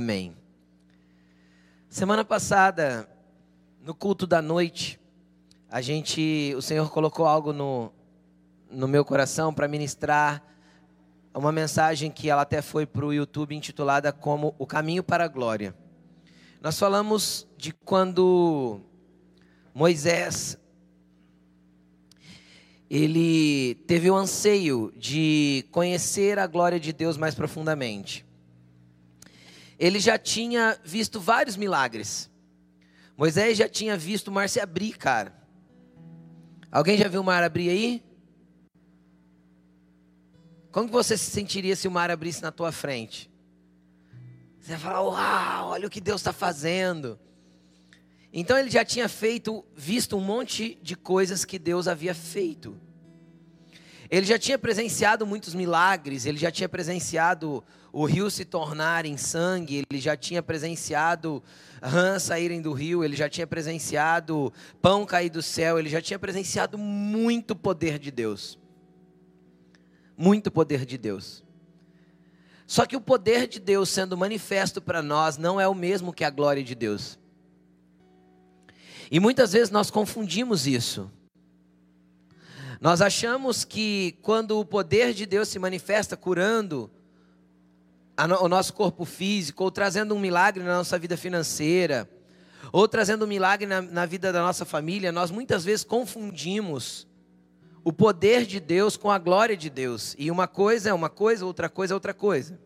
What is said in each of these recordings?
Amém. Semana passada, no culto da noite, a gente, o Senhor colocou algo no, no meu coração para ministrar uma mensagem que ela até foi para o YouTube intitulada como O Caminho para a Glória. Nós falamos de quando Moisés ele teve o anseio de conhecer a glória de Deus mais profundamente. Ele já tinha visto vários milagres. Moisés já tinha visto o mar se abrir, cara. Alguém já viu o mar abrir aí? Como você se sentiria se o mar abrisse na tua frente? Você ia falar, uau, olha o que Deus está fazendo. Então ele já tinha feito, visto um monte de coisas que Deus havia feito. Ele já tinha presenciado muitos milagres, ele já tinha presenciado o rio se tornar em sangue, ele já tinha presenciado rãs saírem do rio, ele já tinha presenciado pão cair do céu, ele já tinha presenciado muito poder de Deus. Muito poder de Deus. Só que o poder de Deus sendo manifesto para nós não é o mesmo que a glória de Deus. E muitas vezes nós confundimos isso. Nós achamos que quando o poder de Deus se manifesta curando o nosso corpo físico, ou trazendo um milagre na nossa vida financeira, ou trazendo um milagre na, na vida da nossa família, nós muitas vezes confundimos o poder de Deus com a glória de Deus. E uma coisa é uma coisa, outra coisa é outra coisa.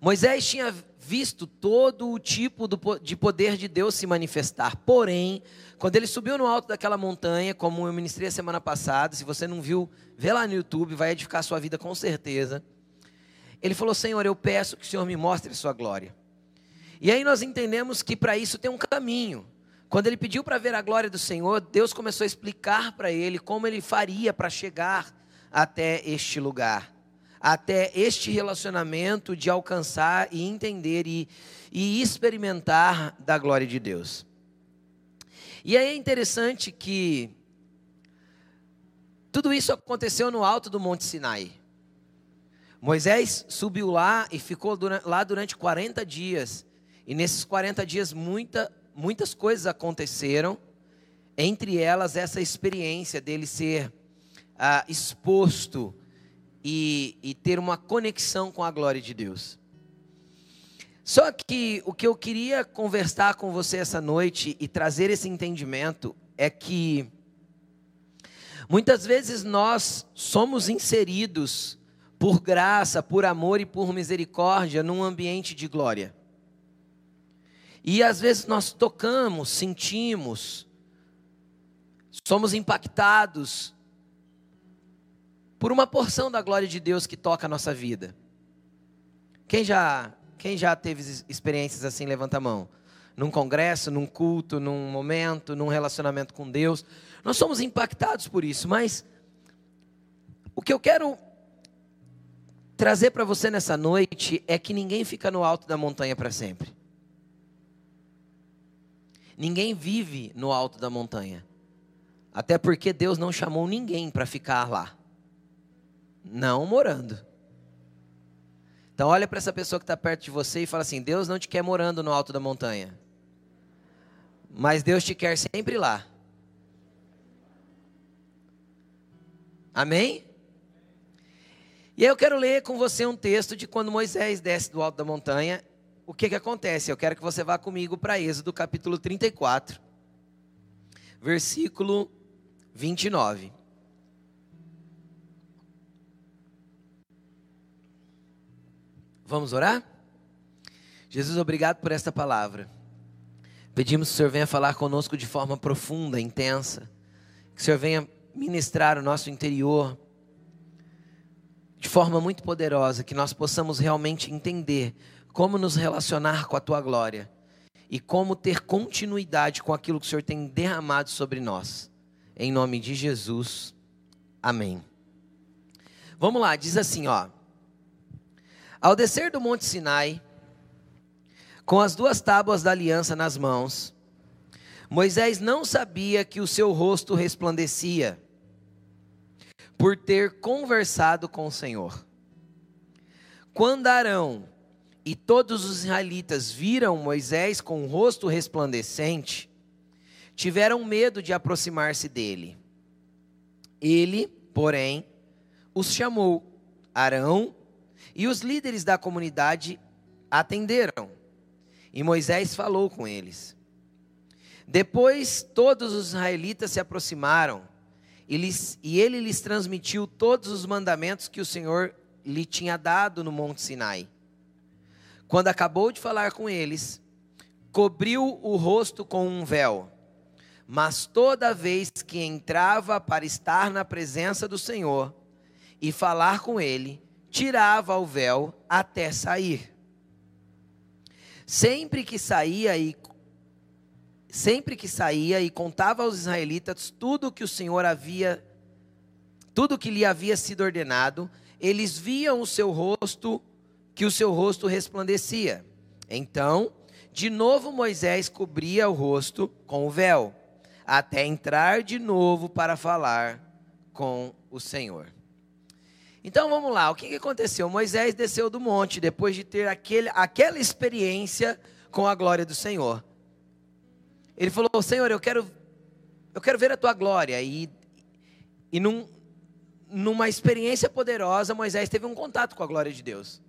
Moisés tinha visto todo o tipo de poder de Deus se manifestar. Porém, quando ele subiu no alto daquela montanha, como eu ministrei a semana passada, se você não viu, vê lá no YouTube, vai edificar a sua vida com certeza. Ele falou: Senhor, eu peço que o Senhor me mostre a sua glória. E aí nós entendemos que para isso tem um caminho. Quando ele pediu para ver a glória do Senhor, Deus começou a explicar para ele como ele faria para chegar até este lugar até este relacionamento de alcançar e entender e, e experimentar da glória de Deus. E aí é interessante que tudo isso aconteceu no alto do Monte Sinai. Moisés subiu lá e ficou lá durante 40 dias. E nesses 40 dias muita, muitas coisas aconteceram, entre elas essa experiência dele ser ah, exposto e, e ter uma conexão com a glória de Deus. Só que o que eu queria conversar com você essa noite e trazer esse entendimento é que muitas vezes nós somos inseridos por graça, por amor e por misericórdia num ambiente de glória. E às vezes nós tocamos, sentimos, somos impactados por uma porção da glória de Deus que toca a nossa vida. Quem já, quem já teve experiências assim, levanta a mão. Num congresso, num culto, num momento, num relacionamento com Deus. Nós somos impactados por isso, mas o que eu quero trazer para você nessa noite é que ninguém fica no alto da montanha para sempre. Ninguém vive no alto da montanha. Até porque Deus não chamou ninguém para ficar lá não morando. Então olha para essa pessoa que está perto de você e fala assim: Deus não te quer morando no alto da montanha, mas Deus te quer sempre lá. Amém? E eu quero ler com você um texto de quando Moisés desce do alto da montanha. O que, que acontece? Eu quero que você vá comigo para Êxodo capítulo 34, versículo 29. Vamos orar? Jesus, obrigado por esta palavra. Pedimos que o Senhor venha falar conosco de forma profunda, intensa. Que o Senhor venha ministrar o nosso interior de forma muito poderosa, que nós possamos realmente entender como nos relacionar com a tua glória e como ter continuidade com aquilo que o Senhor tem derramado sobre nós. Em nome de Jesus. Amém. Vamos lá, diz assim, ó: ao descer do Monte Sinai, com as duas tábuas da aliança nas mãos, Moisés não sabia que o seu rosto resplandecia, por ter conversado com o Senhor. quando Arão e todos os israelitas viram Moisés com o rosto resplandecente, tiveram medo de aproximar-se dele. Ele, porém, os chamou, Arão e os líderes da comunidade atenderam. E Moisés falou com eles. Depois todos os israelitas se aproximaram e, lhes, e ele lhes transmitiu todos os mandamentos que o Senhor lhe tinha dado no Monte Sinai. Quando acabou de falar com eles, cobriu o rosto com um véu. Mas toda vez que entrava para estar na presença do Senhor e falar com ele, tirava o véu até sair. Sempre que saía e sempre que saía e contava aos israelitas tudo que o Senhor havia tudo que lhe havia sido ordenado, eles viam o seu rosto, que o seu rosto resplandecia. Então, de novo Moisés cobria o rosto com o véu, até entrar de novo para falar com o Senhor. Então vamos lá, o que, aconteceu? Moisés desceu do monte depois de ter aquele, aquela experiência com a glória do Senhor. Ele falou: Senhor, eu quero, eu quero ver a tua glória. E, e num, numa experiência poderosa, Moisés teve um contato com a glória de Deus.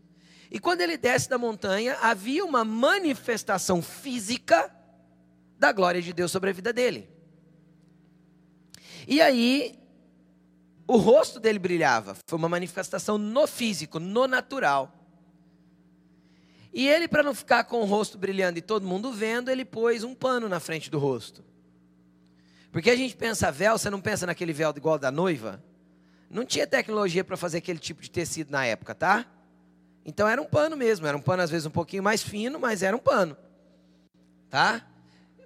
E quando ele desce da montanha, havia uma manifestação física da glória de Deus sobre a vida dele. E aí, o rosto dele brilhava. Foi uma manifestação no físico, no natural. E ele, para não ficar com o rosto brilhando e todo mundo vendo, ele pôs um pano na frente do rosto. Porque a gente pensa véu, você não pensa naquele véu igual da noiva? Não tinha tecnologia para fazer aquele tipo de tecido na época, tá? Então era um pano mesmo, era um pano às vezes um pouquinho mais fino, mas era um pano. Tá?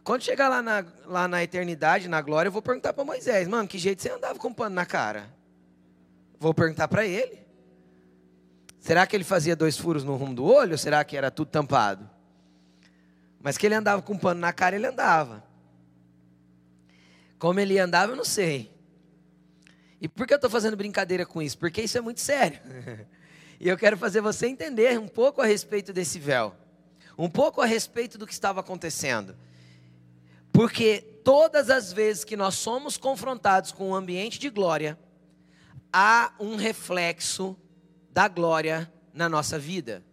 Quando chegar lá na, lá na eternidade, na glória, eu vou perguntar para Moisés, mano, que jeito você andava com pano na cara? Vou perguntar para ele. Será que ele fazia dois furos no rumo do olho ou será que era tudo tampado? Mas que ele andava com pano na cara, ele andava. Como ele andava, eu não sei. E por que eu estou fazendo brincadeira com isso? Porque isso é muito sério. e eu quero fazer você entender um pouco a respeito desse véu. Um pouco a respeito do que estava acontecendo. Porque todas as vezes que nós somos confrontados com um ambiente de glória, há um reflexo da glória na nossa vida.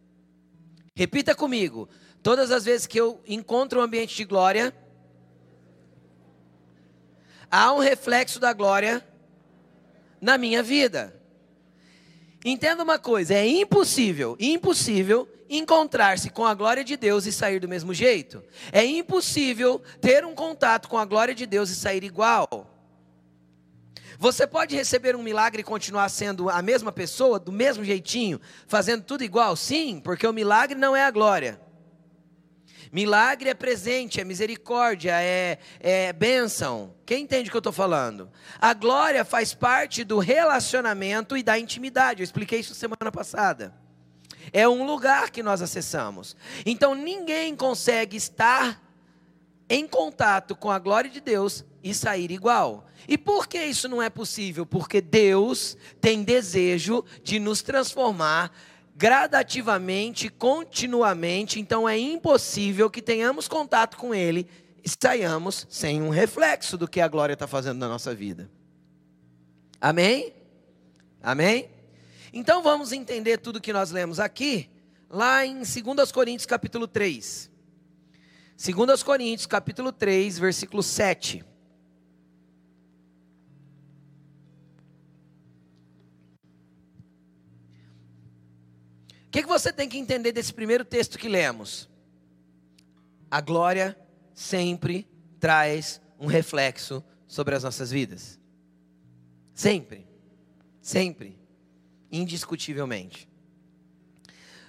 Repita comigo. Todas as vezes que eu encontro um ambiente de glória, há um reflexo da glória na minha vida. Entenda uma coisa: é impossível, impossível encontrar-se com a glória de Deus e sair do mesmo jeito. É impossível ter um contato com a glória de Deus e sair igual. Você pode receber um milagre e continuar sendo a mesma pessoa, do mesmo jeitinho, fazendo tudo igual? Sim, porque o milagre não é a glória. Milagre é presente, é misericórdia, é, é bênção. Quem entende o que eu estou falando? A glória faz parte do relacionamento e da intimidade. Eu expliquei isso semana passada. É um lugar que nós acessamos. Então ninguém consegue estar em contato com a glória de Deus e sair igual. E por que isso não é possível? Porque Deus tem desejo de nos transformar gradativamente, continuamente, então é impossível que tenhamos contato com Ele e saiamos sem um reflexo do que a glória está fazendo na nossa vida. Amém? Amém? Então vamos entender tudo que nós lemos aqui, lá em 2 Coríntios capítulo 3. 2 Coríntios capítulo 3, versículo 7. O que, que você tem que entender desse primeiro texto que lemos? A glória sempre traz um reflexo sobre as nossas vidas. Sempre. Sempre. Indiscutivelmente.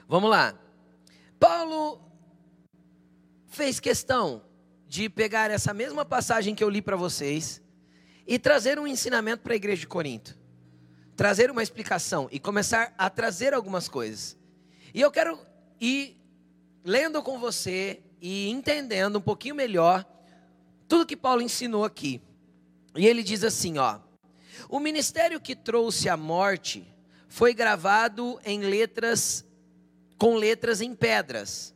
Vamos lá. Paulo fez questão de pegar essa mesma passagem que eu li para vocês e trazer um ensinamento para a igreja de Corinto. Trazer uma explicação e começar a trazer algumas coisas. E eu quero ir lendo com você e entendendo um pouquinho melhor tudo que Paulo ensinou aqui. E ele diz assim, ó: O ministério que trouxe a morte foi gravado em letras com letras em pedras.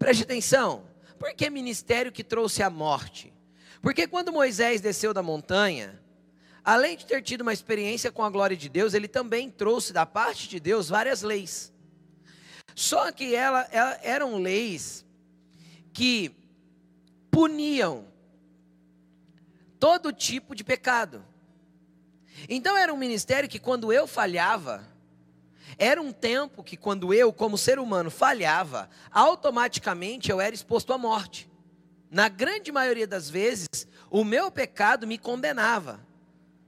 Preste atenção. Por que ministério que trouxe a morte? Porque quando Moisés desceu da montanha, além de ter tido uma experiência com a glória de Deus, ele também trouxe da parte de Deus várias leis. Só que ela, ela eram leis que puniam todo tipo de pecado. Então era um ministério que quando eu falhava, era um tempo que quando eu, como ser humano, falhava, automaticamente eu era exposto à morte. Na grande maioria das vezes, o meu pecado me condenava.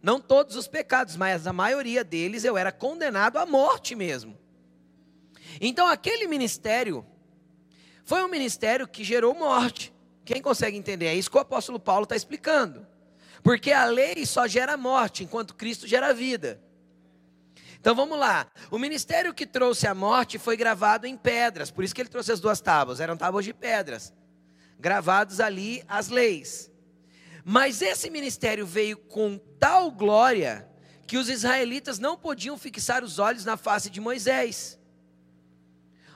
Não todos os pecados, mas a maioria deles eu era condenado à morte mesmo. Então aquele ministério foi um ministério que gerou morte. Quem consegue entender? É isso que o apóstolo Paulo está explicando. Porque a lei só gera morte, enquanto Cristo gera vida. Então vamos lá. O ministério que trouxe a morte foi gravado em pedras, por isso que ele trouxe as duas tábuas, eram tábuas de pedras, gravados ali as leis. Mas esse ministério veio com tal glória que os israelitas não podiam fixar os olhos na face de Moisés.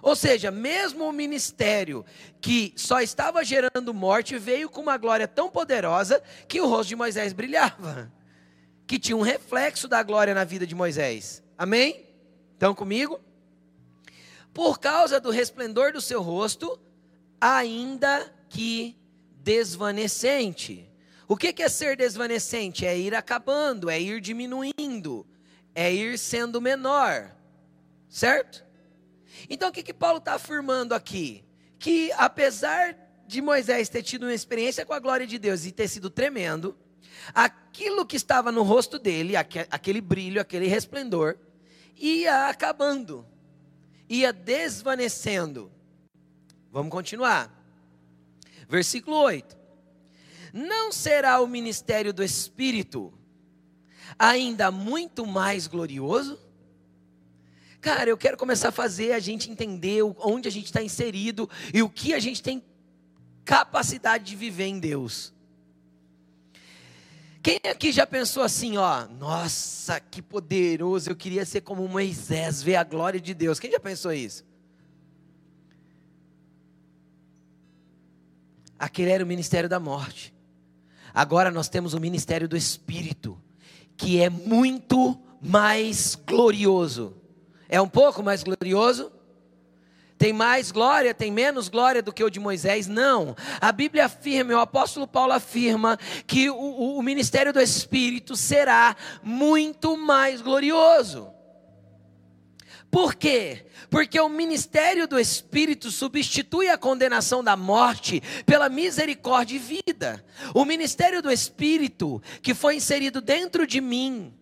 Ou seja, mesmo o ministério que só estava gerando morte veio com uma glória tão poderosa que o rosto de Moisés brilhava, que tinha um reflexo da glória na vida de Moisés. Amém? Estão comigo? Por causa do resplendor do seu rosto, ainda que desvanecente. O que é ser desvanecente? É ir acabando, é ir diminuindo, é ir sendo menor, certo? Então o que, que Paulo está afirmando aqui? Que apesar de Moisés ter tido uma experiência com a glória de Deus e ter sido tremendo, aquilo que estava no rosto dele, aquele brilho, aquele resplendor, ia acabando, ia desvanecendo. Vamos continuar. Versículo 8: Não será o ministério do Espírito ainda muito mais glorioso? Cara, eu quero começar a fazer a gente entender onde a gente está inserido e o que a gente tem capacidade de viver em Deus. Quem aqui já pensou assim, ó, nossa, que poderoso, eu queria ser como Moisés, ver a glória de Deus. Quem já pensou isso? Aquele era o ministério da morte. Agora nós temos o ministério do Espírito, que é muito mais glorioso. É um pouco mais glorioso? Tem mais glória, tem menos glória do que o de Moisés? Não. A Bíblia afirma, o apóstolo Paulo afirma, que o, o ministério do Espírito será muito mais glorioso. Por quê? Porque o ministério do Espírito substitui a condenação da morte pela misericórdia e vida. O ministério do Espírito, que foi inserido dentro de mim,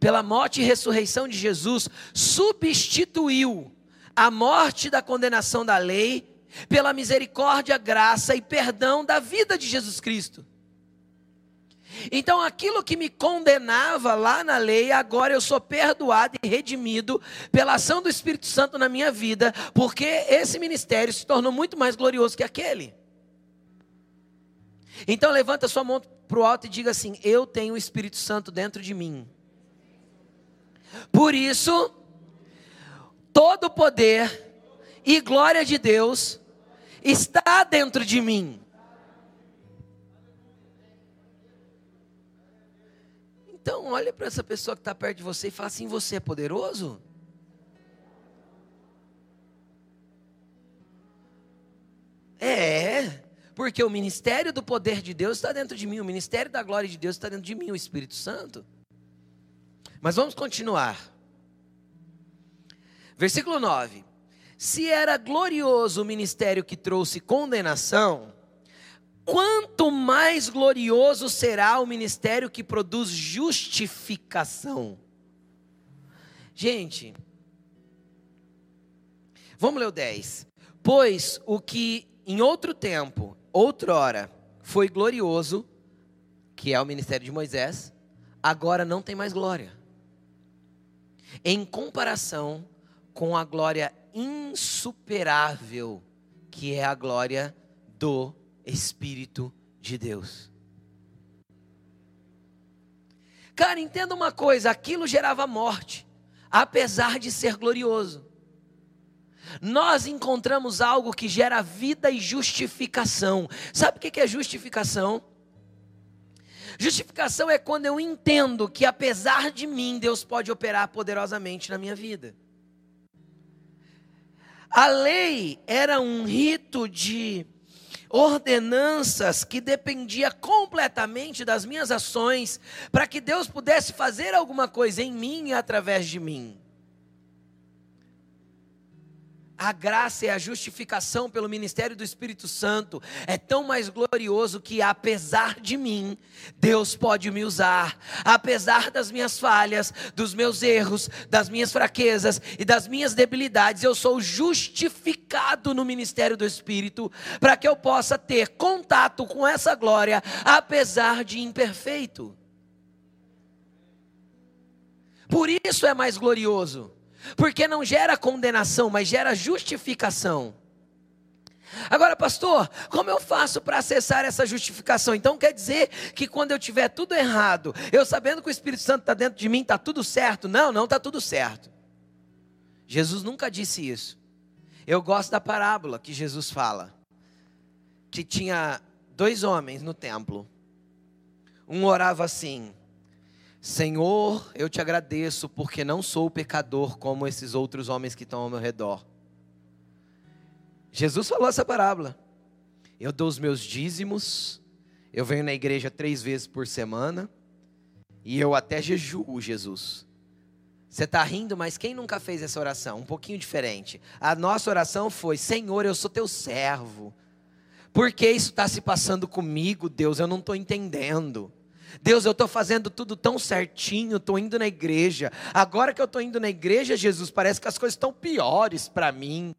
pela morte e ressurreição de Jesus, substituiu a morte da condenação da lei pela misericórdia, graça e perdão da vida de Jesus Cristo. Então, aquilo que me condenava lá na lei, agora eu sou perdoado e redimido pela ação do Espírito Santo na minha vida, porque esse ministério se tornou muito mais glorioso que aquele. Então, levanta sua mão para o alto e diga assim: Eu tenho o Espírito Santo dentro de mim. Por isso, todo o poder e glória de Deus está dentro de mim. Então, olha para essa pessoa que está perto de você e fala assim: Você é poderoso? É, porque o ministério do poder de Deus está dentro de mim, o ministério da glória de Deus está dentro de mim, o Espírito Santo. Mas vamos continuar. Versículo 9: Se era glorioso o ministério que trouxe condenação, quanto mais glorioso será o ministério que produz justificação. Gente, vamos ler o 10. Pois o que em outro tempo, outrora, foi glorioso, que é o ministério de Moisés, agora não tem mais glória. Em comparação com a glória insuperável, que é a glória do Espírito de Deus. Cara, entenda uma coisa: aquilo gerava morte, apesar de ser glorioso. nós encontramos algo que gera vida e justificação. Sabe o que é justificação? Justificação é quando eu entendo que apesar de mim, Deus pode operar poderosamente na minha vida. A lei era um rito de ordenanças que dependia completamente das minhas ações para que Deus pudesse fazer alguma coisa em mim e através de mim. A graça e a justificação pelo ministério do Espírito Santo é tão mais glorioso que, apesar de mim, Deus pode me usar. Apesar das minhas falhas, dos meus erros, das minhas fraquezas e das minhas debilidades, eu sou justificado no ministério do Espírito para que eu possa ter contato com essa glória, apesar de imperfeito. Por isso é mais glorioso. Porque não gera condenação, mas gera justificação. Agora, pastor, como eu faço para acessar essa justificação? Então quer dizer que quando eu tiver tudo errado, eu sabendo que o Espírito Santo está dentro de mim, está tudo certo? Não, não está tudo certo. Jesus nunca disse isso. Eu gosto da parábola que Jesus fala, que tinha dois homens no templo. Um orava assim: Senhor, eu te agradeço porque não sou pecador como esses outros homens que estão ao meu redor. Jesus falou essa parábola. Eu dou os meus dízimos, eu venho na igreja três vezes por semana e eu até jejuo, Jesus. Você está rindo, mas quem nunca fez essa oração? Um pouquinho diferente. A nossa oração foi: Senhor, eu sou teu servo. Por que isso está se passando comigo, Deus? Eu não estou entendendo. Deus, eu estou fazendo tudo tão certinho, estou indo na igreja. Agora que eu estou indo na igreja, Jesus, parece que as coisas estão piores para mim.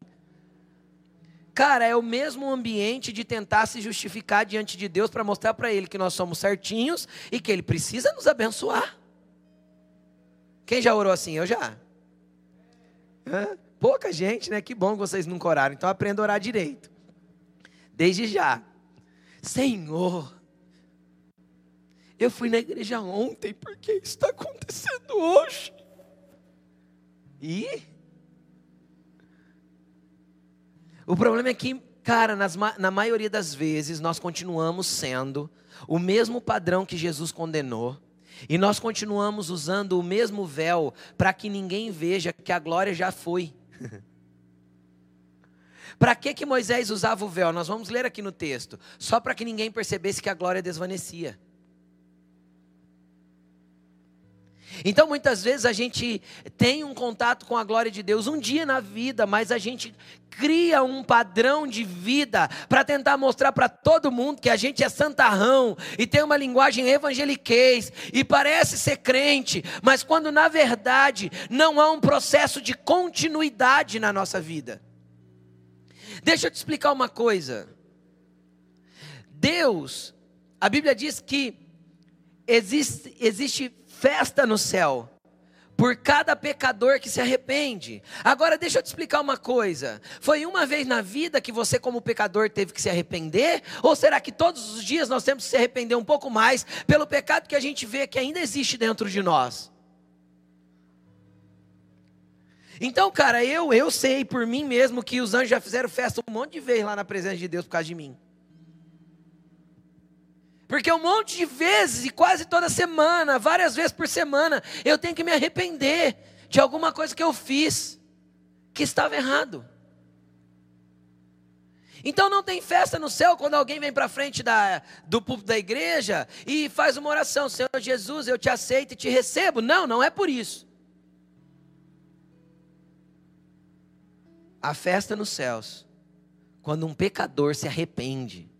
Cara, é o mesmo ambiente de tentar se justificar diante de Deus para mostrar para Ele que nós somos certinhos e que Ele precisa nos abençoar. Quem já orou assim? Eu já. Hã? Pouca gente, né? Que bom que vocês nunca oraram. Então aprenda a orar direito. Desde já. Senhor, eu fui na igreja ontem, porque está acontecendo hoje. E? O problema é que, cara, nas, na maioria das vezes, nós continuamos sendo o mesmo padrão que Jesus condenou. E nós continuamos usando o mesmo véu para que ninguém veja que a glória já foi. para que, que Moisés usava o véu? Nós vamos ler aqui no texto. Só para que ninguém percebesse que a glória desvanecia. Então, muitas vezes a gente tem um contato com a glória de Deus um dia na vida, mas a gente cria um padrão de vida para tentar mostrar para todo mundo que a gente é santarrão e tem uma linguagem evangeliquez e parece ser crente, mas quando na verdade não há um processo de continuidade na nossa vida. Deixa eu te explicar uma coisa. Deus, a Bíblia diz que existe, existe festa no céu por cada pecador que se arrepende. Agora deixa eu te explicar uma coisa. Foi uma vez na vida que você como pecador teve que se arrepender? Ou será que todos os dias nós temos que se arrepender um pouco mais pelo pecado que a gente vê que ainda existe dentro de nós? Então, cara, eu eu sei por mim mesmo que os anjos já fizeram festa um monte de vezes lá na presença de Deus por causa de mim. Porque um monte de vezes, e quase toda semana, várias vezes por semana, eu tenho que me arrepender de alguma coisa que eu fiz que estava errado. Então não tem festa no céu quando alguém vem para frente da, do púlpito da igreja e faz uma oração: Senhor Jesus, eu te aceito e te recebo. Não, não é por isso. A festa nos céus, quando um pecador se arrepende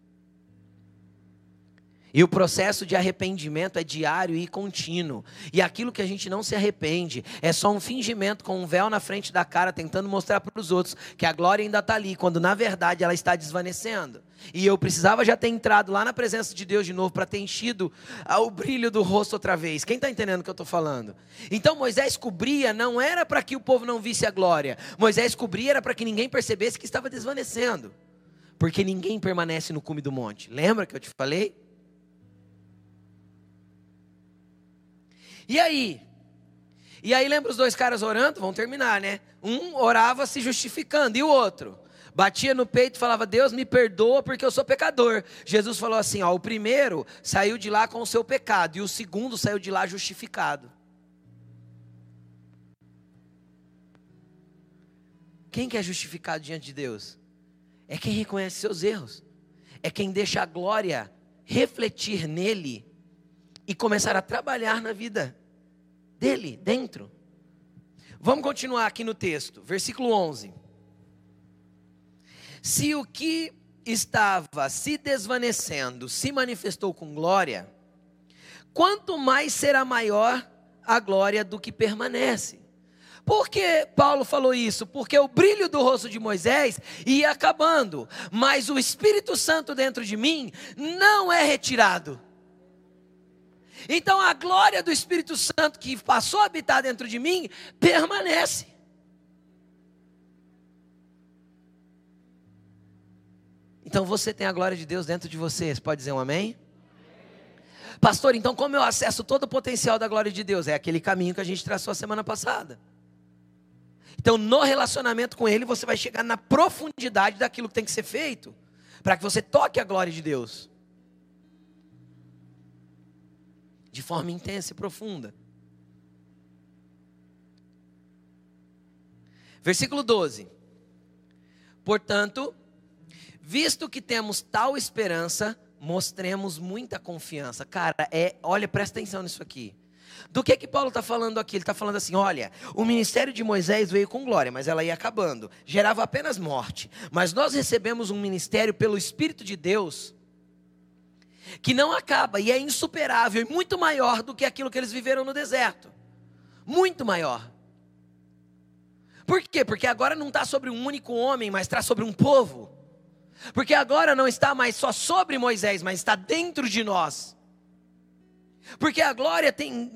e o processo de arrependimento é diário e contínuo. E aquilo que a gente não se arrepende é só um fingimento com um véu na frente da cara, tentando mostrar para os outros que a glória ainda está ali, quando na verdade ela está desvanecendo. E eu precisava já ter entrado lá na presença de Deus de novo para ter enchido o brilho do rosto outra vez. Quem está entendendo o que eu estou falando? Então Moisés cobria, não era para que o povo não visse a glória. Moisés cobria era para que ninguém percebesse que estava desvanecendo. Porque ninguém permanece no cume do monte. Lembra que eu te falei? E aí? E aí lembra os dois caras orando? Vão terminar, né? Um orava se justificando e o outro batia no peito e falava: Deus me perdoa porque eu sou pecador. Jesus falou assim: ó, o primeiro saiu de lá com o seu pecado e o segundo saiu de lá justificado. Quem que é justificado diante de Deus? É quem reconhece seus erros, é quem deixa a glória refletir nele e começar a trabalhar na vida dele, dentro. Vamos continuar aqui no texto, versículo 11. Se o que estava se desvanecendo se manifestou com glória, quanto mais será maior a glória do que permanece. Por que Paulo falou isso? Porque o brilho do rosto de Moisés ia acabando, mas o Espírito Santo dentro de mim não é retirado. Então a glória do Espírito Santo que passou a habitar dentro de mim permanece. Então você tem a glória de Deus dentro de você. Você pode dizer um amém? Pastor, então como eu acesso todo o potencial da glória de Deus? É aquele caminho que a gente traçou a semana passada. Então, no relacionamento com Ele, você vai chegar na profundidade daquilo que tem que ser feito, para que você toque a glória de Deus. De forma intensa e profunda. Versículo 12. Portanto, visto que temos tal esperança, mostremos muita confiança. Cara, é, olha, presta atenção nisso aqui. Do que que Paulo está falando aqui? Ele está falando assim: olha, o ministério de Moisés veio com glória, mas ela ia acabando, gerava apenas morte. Mas nós recebemos um ministério pelo Espírito de Deus que não acaba e é insuperável e muito maior do que aquilo que eles viveram no deserto. Muito maior. Por quê? Porque agora não está sobre um único homem, mas está sobre um povo. Porque agora não está mais só sobre Moisés, mas está dentro de nós. Porque a glória tem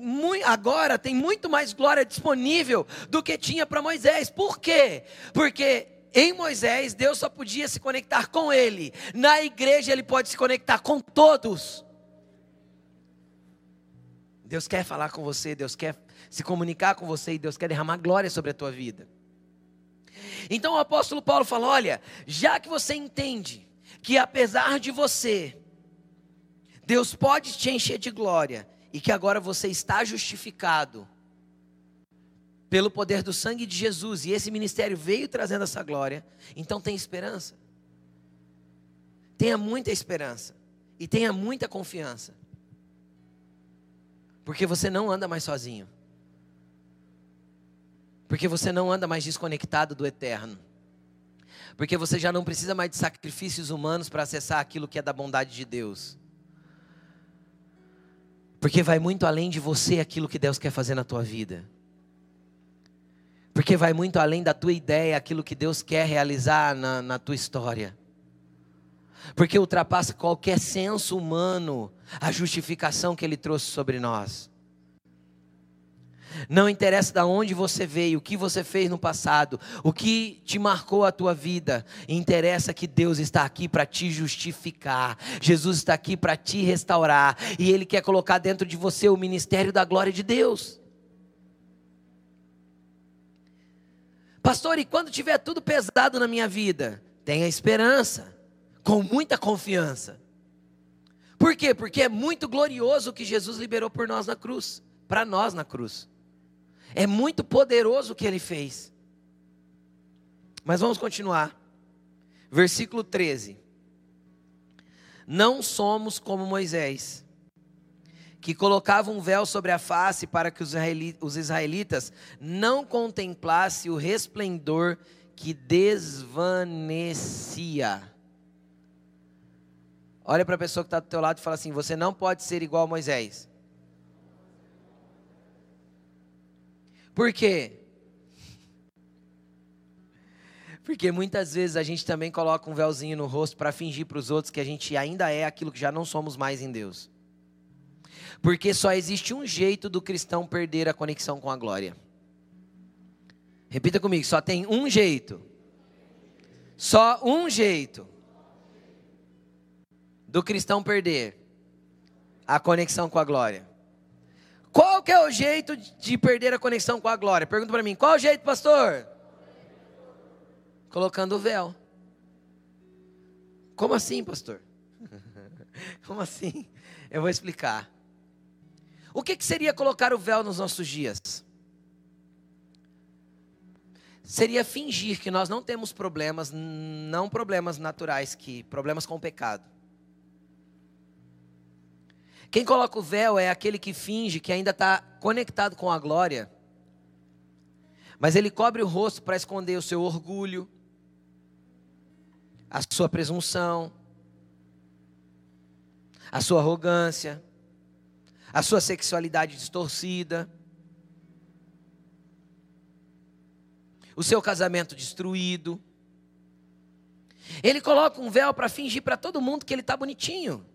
agora tem muito mais glória disponível do que tinha para Moisés. Por quê? Porque em Moisés Deus só podia se conectar com ele. Na igreja ele pode se conectar com todos. Deus quer falar com você, Deus quer se comunicar com você e Deus quer derramar glória sobre a tua vida. Então o apóstolo Paulo fala: olha, já que você entende que apesar de você Deus pode te encher de glória e que agora você está justificado pelo poder do sangue de Jesus e esse ministério veio trazendo essa glória, então tem esperança. Tenha muita esperança e tenha muita confiança. Porque você não anda mais sozinho. Porque você não anda mais desconectado do eterno. Porque você já não precisa mais de sacrifícios humanos para acessar aquilo que é da bondade de Deus. Porque vai muito além de você aquilo que Deus quer fazer na tua vida. Porque vai muito além da tua ideia, aquilo que Deus quer realizar na, na tua história. Porque ultrapassa qualquer senso humano a justificação que Ele trouxe sobre nós. Não interessa de onde você veio, o que você fez no passado, o que te marcou a tua vida. Interessa que Deus está aqui para te justificar. Jesus está aqui para te restaurar e ele quer colocar dentro de você o ministério da glória de Deus. Pastor, e quando tiver tudo pesado na minha vida, tenha esperança, com muita confiança. Por quê? Porque é muito glorioso o que Jesus liberou por nós na cruz, para nós na cruz. É muito poderoso o que ele fez. Mas vamos continuar. Versículo 13. Não somos como Moisés, que colocava um véu sobre a face para que os israelitas não contemplassem o resplendor que desvanecia. Olha para a pessoa que está do teu lado e fala assim: você não pode ser igual a Moisés. Por quê? Porque muitas vezes a gente também coloca um véuzinho no rosto para fingir para os outros que a gente ainda é aquilo que já não somos mais em Deus. Porque só existe um jeito do cristão perder a conexão com a glória. Repita comigo, só tem um jeito. Só um jeito do cristão perder a conexão com a glória. Qual que é o jeito de perder a conexão com a glória? Pergunta para mim, qual o jeito, pastor? Colocando o véu. Como assim, pastor? Como assim? Eu vou explicar. O que, que seria colocar o véu nos nossos dias? Seria fingir que nós não temos problemas, não problemas naturais, que problemas com o pecado. Quem coloca o véu é aquele que finge que ainda está conectado com a glória, mas ele cobre o rosto para esconder o seu orgulho, a sua presunção, a sua arrogância, a sua sexualidade distorcida, o seu casamento destruído. Ele coloca um véu para fingir para todo mundo que ele está bonitinho.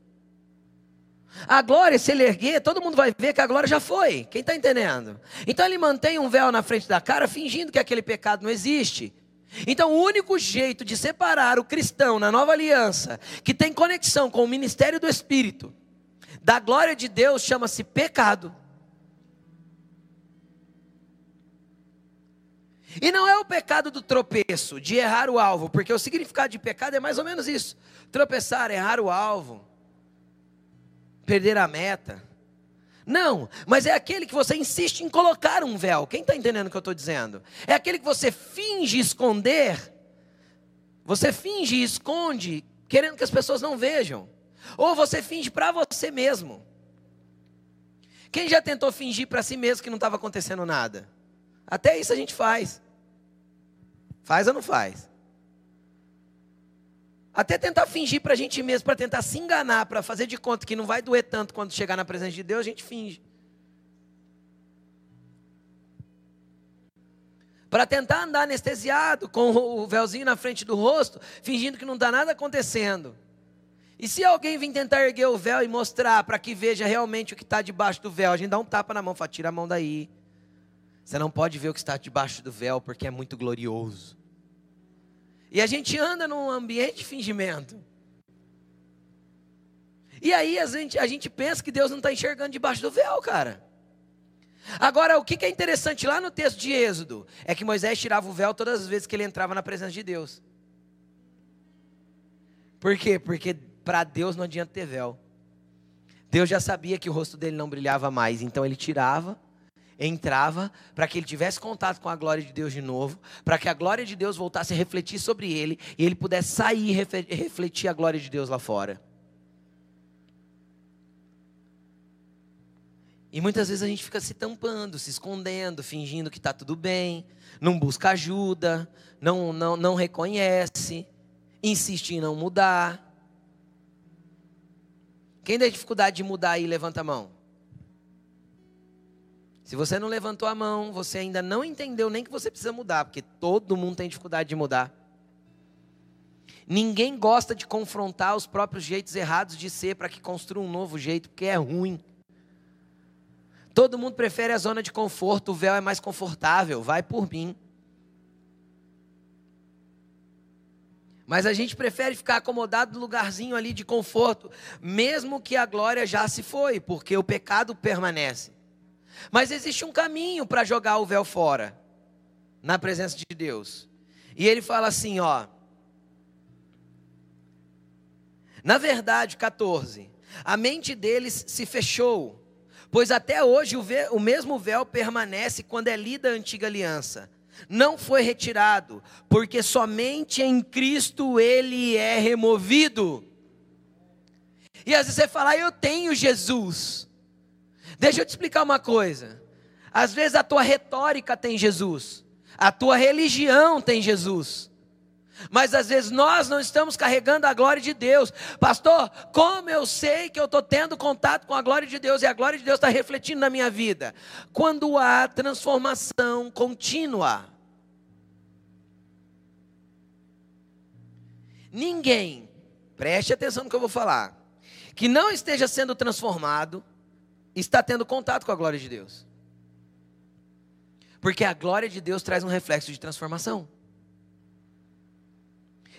A glória, se ele erguer, todo mundo vai ver que a glória já foi. Quem está entendendo? Então ele mantém um véu na frente da cara, fingindo que aquele pecado não existe. Então, o único jeito de separar o cristão na nova aliança, que tem conexão com o ministério do Espírito, da glória de Deus, chama-se pecado. E não é o pecado do tropeço, de errar o alvo, porque o significado de pecado é mais ou menos isso: tropeçar, errar o alvo, perder a meta. Não, mas é aquele que você insiste em colocar um véu. Quem está entendendo o que eu estou dizendo? É aquele que você finge esconder. Você finge e esconde, querendo que as pessoas não vejam. Ou você finge para você mesmo. Quem já tentou fingir para si mesmo que não estava acontecendo nada? Até isso a gente faz. Faz ou não faz? Até tentar fingir para a gente mesmo, para tentar se enganar, para fazer de conta que não vai doer tanto quando chegar na presença de Deus, a gente finge. Para tentar andar anestesiado, com o véuzinho na frente do rosto, fingindo que não está nada acontecendo. E se alguém vir tentar erguer o véu e mostrar para que veja realmente o que está debaixo do véu, a gente dá um tapa na mão, fala, tira a mão daí. Você não pode ver o que está debaixo do véu porque é muito glorioso. E a gente anda num ambiente de fingimento. E aí a gente, a gente pensa que Deus não está enxergando debaixo do véu, cara. Agora, o que é interessante lá no texto de Êxodo é que Moisés tirava o véu todas as vezes que ele entrava na presença de Deus. Por quê? Porque para Deus não adianta ter véu. Deus já sabia que o rosto dele não brilhava mais, então ele tirava entrava para que ele tivesse contato com a glória de Deus de novo, para que a glória de Deus voltasse a refletir sobre ele e ele pudesse sair e refletir a glória de Deus lá fora. E muitas vezes a gente fica se tampando, se escondendo, fingindo que está tudo bem, não busca ajuda, não, não, não reconhece, insiste em não mudar. Quem tem dificuldade de mudar aí, levanta a mão. Se você não levantou a mão, você ainda não entendeu nem que você precisa mudar, porque todo mundo tem dificuldade de mudar. Ninguém gosta de confrontar os próprios jeitos errados de ser para que construa um novo jeito, porque é ruim. Todo mundo prefere a zona de conforto, o véu é mais confortável, vai por mim. Mas a gente prefere ficar acomodado no lugarzinho ali de conforto, mesmo que a glória já se foi, porque o pecado permanece. Mas existe um caminho para jogar o véu fora, na presença de Deus. E ele fala assim, ó. Na verdade, 14. A mente deles se fechou, pois até hoje o, o mesmo véu permanece quando é lida a antiga aliança. Não foi retirado, porque somente em Cristo ele é removido. E às vezes você fala, ah, eu tenho Jesus. Deixa eu te explicar uma coisa. Às vezes a tua retórica tem Jesus, a tua religião tem Jesus. Mas às vezes nós não estamos carregando a glória de Deus. Pastor, como eu sei que eu estou tendo contato com a glória de Deus e a glória de Deus está refletindo na minha vida? Quando há transformação contínua. Ninguém, preste atenção no que eu vou falar, que não esteja sendo transformado, está tendo contato com a glória de Deus. Porque a glória de Deus traz um reflexo de transformação.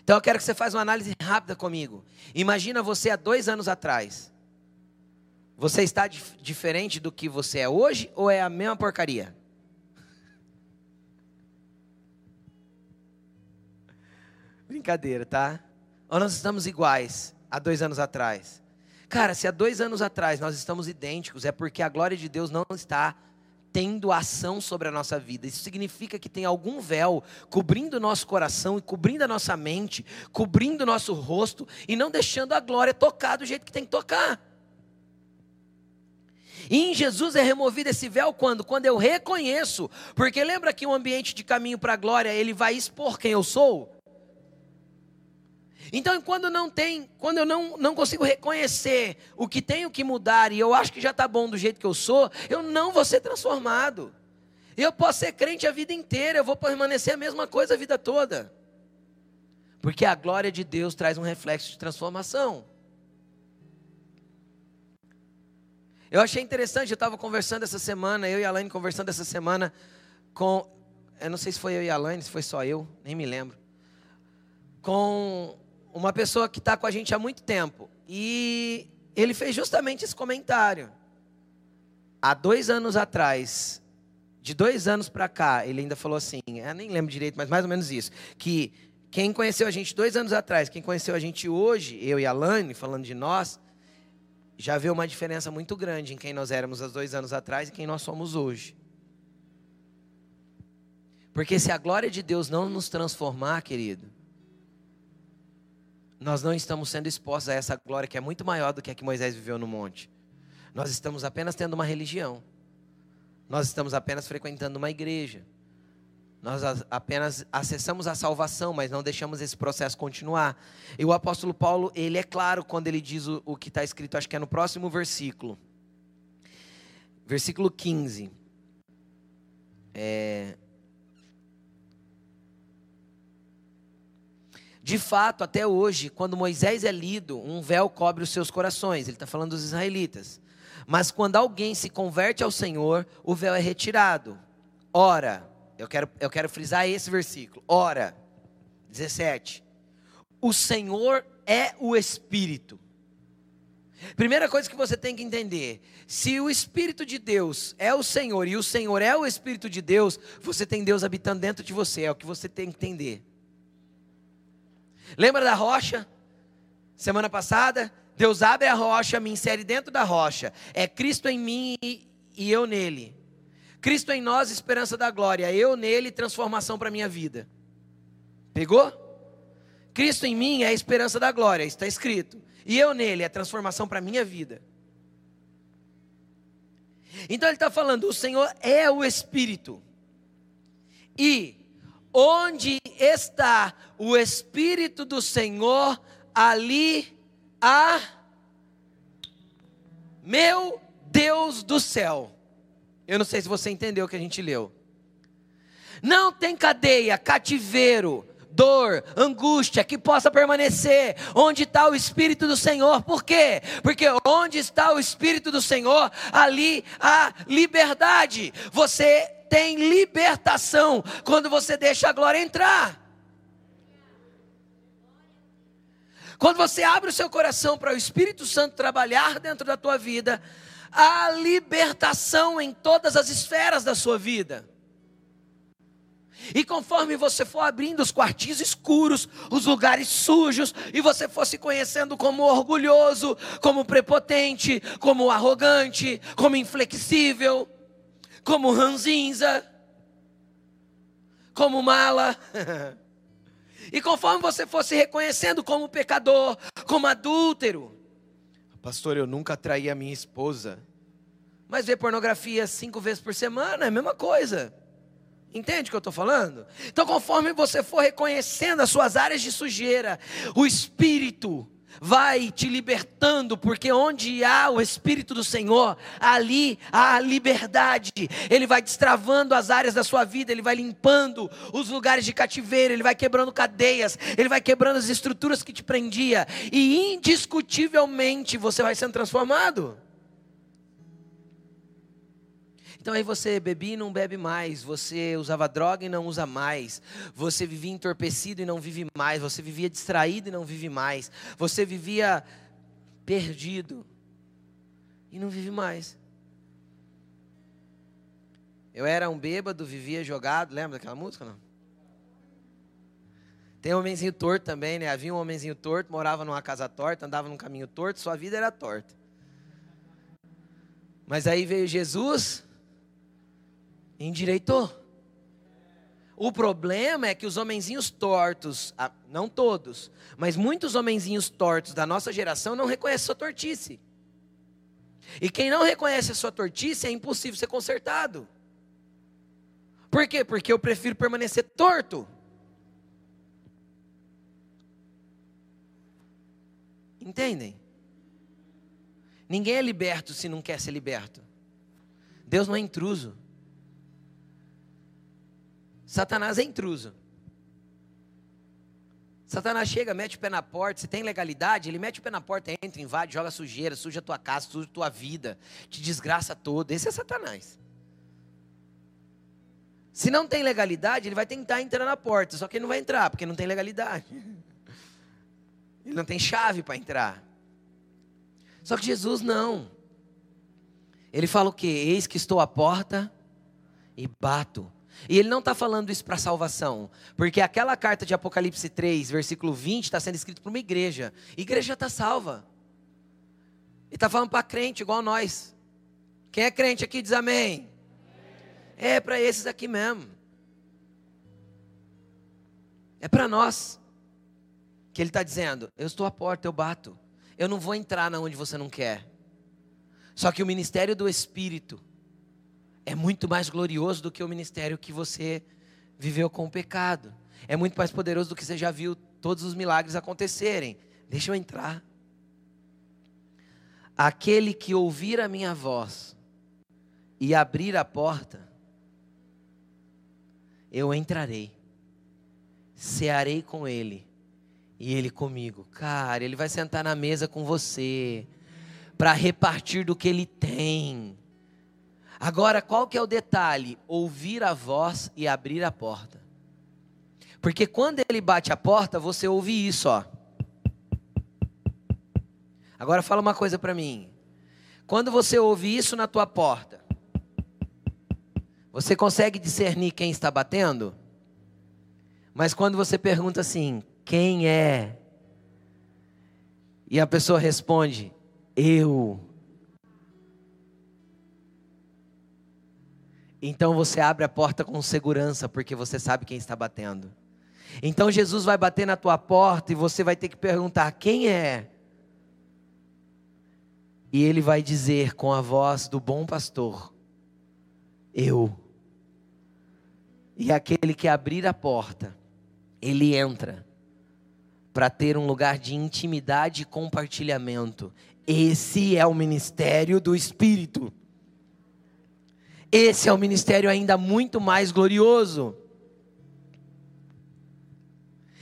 Então eu quero que você faça uma análise rápida comigo. Imagina você há dois anos atrás. Você está dif diferente do que você é hoje ou é a mesma porcaria? Brincadeira, tá? Ou nós estamos iguais há dois anos atrás? Cara, se há dois anos atrás nós estamos idênticos, é porque a glória de Deus não está tendo ação sobre a nossa vida. Isso significa que tem algum véu cobrindo o nosso coração e cobrindo a nossa mente, cobrindo o nosso rosto e não deixando a glória tocar do jeito que tem que tocar. E em Jesus é removido esse véu quando? Quando eu reconheço. Porque lembra que um ambiente de caminho para a glória, ele vai expor quem eu sou? Então, quando não tem, quando eu não, não consigo reconhecer o que tenho que mudar e eu acho que já está bom do jeito que eu sou, eu não vou ser transformado. Eu posso ser crente a vida inteira, eu vou permanecer a mesma coisa a vida toda. Porque a glória de Deus traz um reflexo de transformação. Eu achei interessante, eu estava conversando essa semana, eu e a Alaine conversando essa semana com. Eu não sei se foi eu e a Alaine, se foi só eu, nem me lembro. Com uma pessoa que está com a gente há muito tempo. E ele fez justamente esse comentário. Há dois anos atrás, de dois anos para cá, ele ainda falou assim, eu nem lembro direito, mas mais ou menos isso, que quem conheceu a gente dois anos atrás, quem conheceu a gente hoje, eu e a Lani, falando de nós, já vê uma diferença muito grande em quem nós éramos há dois anos atrás e quem nós somos hoje. Porque se a glória de Deus não nos transformar, querido, nós não estamos sendo expostos a essa glória que é muito maior do que a que Moisés viveu no monte. Nós estamos apenas tendo uma religião. Nós estamos apenas frequentando uma igreja. Nós apenas acessamos a salvação, mas não deixamos esse processo continuar. E o apóstolo Paulo, ele é claro quando ele diz o, o que está escrito, acho que é no próximo versículo. Versículo 15. É, De fato, até hoje, quando Moisés é lido, um véu cobre os seus corações. Ele está falando dos israelitas. Mas quando alguém se converte ao Senhor, o véu é retirado. Ora, eu quero, eu quero frisar esse versículo. Ora, 17. O Senhor é o Espírito. Primeira coisa que você tem que entender: se o Espírito de Deus é o Senhor e o Senhor é o Espírito de Deus, você tem Deus habitando dentro de você, é o que você tem que entender. Lembra da rocha? Semana passada, Deus abre a rocha, me insere dentro da rocha. É Cristo em mim e eu nele. Cristo em nós, esperança da glória. Eu nele, transformação para a minha vida. Pegou? Cristo em mim é a esperança da glória, está escrito. E eu nele é transformação para a minha vida. Então ele está falando: o Senhor é o Espírito. E onde está o Espírito do Senhor, ali há meu Deus do céu. Eu não sei se você entendeu o que a gente leu. Não tem cadeia, cativeiro, dor, angústia que possa permanecer onde está o Espírito do Senhor. Por quê? Porque onde está o Espírito do Senhor, ali há liberdade. Você tem libertação quando você deixa a glória entrar. Quando você abre o seu coração para o Espírito Santo trabalhar dentro da tua vida, há libertação em todas as esferas da sua vida. E conforme você for abrindo os quartinhos escuros, os lugares sujos, e você for se conhecendo como orgulhoso, como prepotente, como arrogante, como inflexível, como ranzinza, como mala. e conforme você fosse reconhecendo como pecador, como adúltero, pastor, eu nunca traí a minha esposa. Mas ver pornografia cinco vezes por semana é a mesma coisa. Entende o que eu estou falando? Então, conforme você for reconhecendo as suas áreas de sujeira, o Espírito vai te libertando, porque onde há o Espírito do Senhor, ali há liberdade. Ele vai destravando as áreas da sua vida, ele vai limpando os lugares de cativeiro, ele vai quebrando cadeias, ele vai quebrando as estruturas que te prendia, e indiscutivelmente você vai sendo transformado. Então aí você bebia e não bebe mais, você usava droga e não usa mais, você vivia entorpecido e não vive mais, você vivia distraído e não vive mais, você vivia perdido e não vive mais. Eu era um bêbado, vivia jogado, lembra daquela música não? Tem um homenzinho torto também, né? Havia um homenzinho torto, morava numa casa torta, andava num caminho torto, sua vida era torta. Mas aí veio Jesus endireitou. O problema é que os homenzinhos tortos, não todos, mas muitos homenzinhos tortos da nossa geração não reconhecem sua tortice. E quem não reconhece a sua tortice é impossível ser consertado. Por quê? Porque eu prefiro permanecer torto. Entendem? Ninguém é liberto se não quer ser liberto. Deus não é intruso. Satanás é intruso. Satanás chega, mete o pé na porta, se tem legalidade, ele mete o pé na porta, entra, invade, joga sujeira, suja a tua casa, suja a tua vida, te desgraça todo. Esse é Satanás. Se não tem legalidade, ele vai tentar entrar na porta, só que ele não vai entrar, porque não tem legalidade. Ele não tem chave para entrar. Só que Jesus não. Ele fala o quê? Eis que estou à porta e bato. E ele não está falando isso para salvação, porque aquela carta de Apocalipse 3, versículo 20, está sendo escrito para uma igreja. Igreja está salva. Ele está falando para crente, igual nós. Quem é crente aqui diz amém. É para esses aqui mesmo. É para nós. Que ele está dizendo: Eu estou à porta, eu bato. Eu não vou entrar na onde você não quer. Só que o ministério do Espírito é muito mais glorioso do que o ministério que você viveu com o pecado. É muito mais poderoso do que você já viu todos os milagres acontecerem. Deixa eu entrar. Aquele que ouvir a minha voz e abrir a porta, eu entrarei, cearei com ele e ele comigo. Cara, ele vai sentar na mesa com você para repartir do que ele tem. Agora, qual que é o detalhe? Ouvir a voz e abrir a porta. Porque quando ele bate a porta, você ouve isso, ó. Agora fala uma coisa para mim. Quando você ouve isso na tua porta, você consegue discernir quem está batendo? Mas quando você pergunta assim: "Quem é?" E a pessoa responde: "Eu". Então você abre a porta com segurança, porque você sabe quem está batendo. Então Jesus vai bater na tua porta e você vai ter que perguntar: quem é? E ele vai dizer com a voz do bom pastor: Eu. E aquele que abrir a porta, ele entra para ter um lugar de intimidade e compartilhamento. Esse é o ministério do Espírito. Esse é o ministério ainda muito mais glorioso.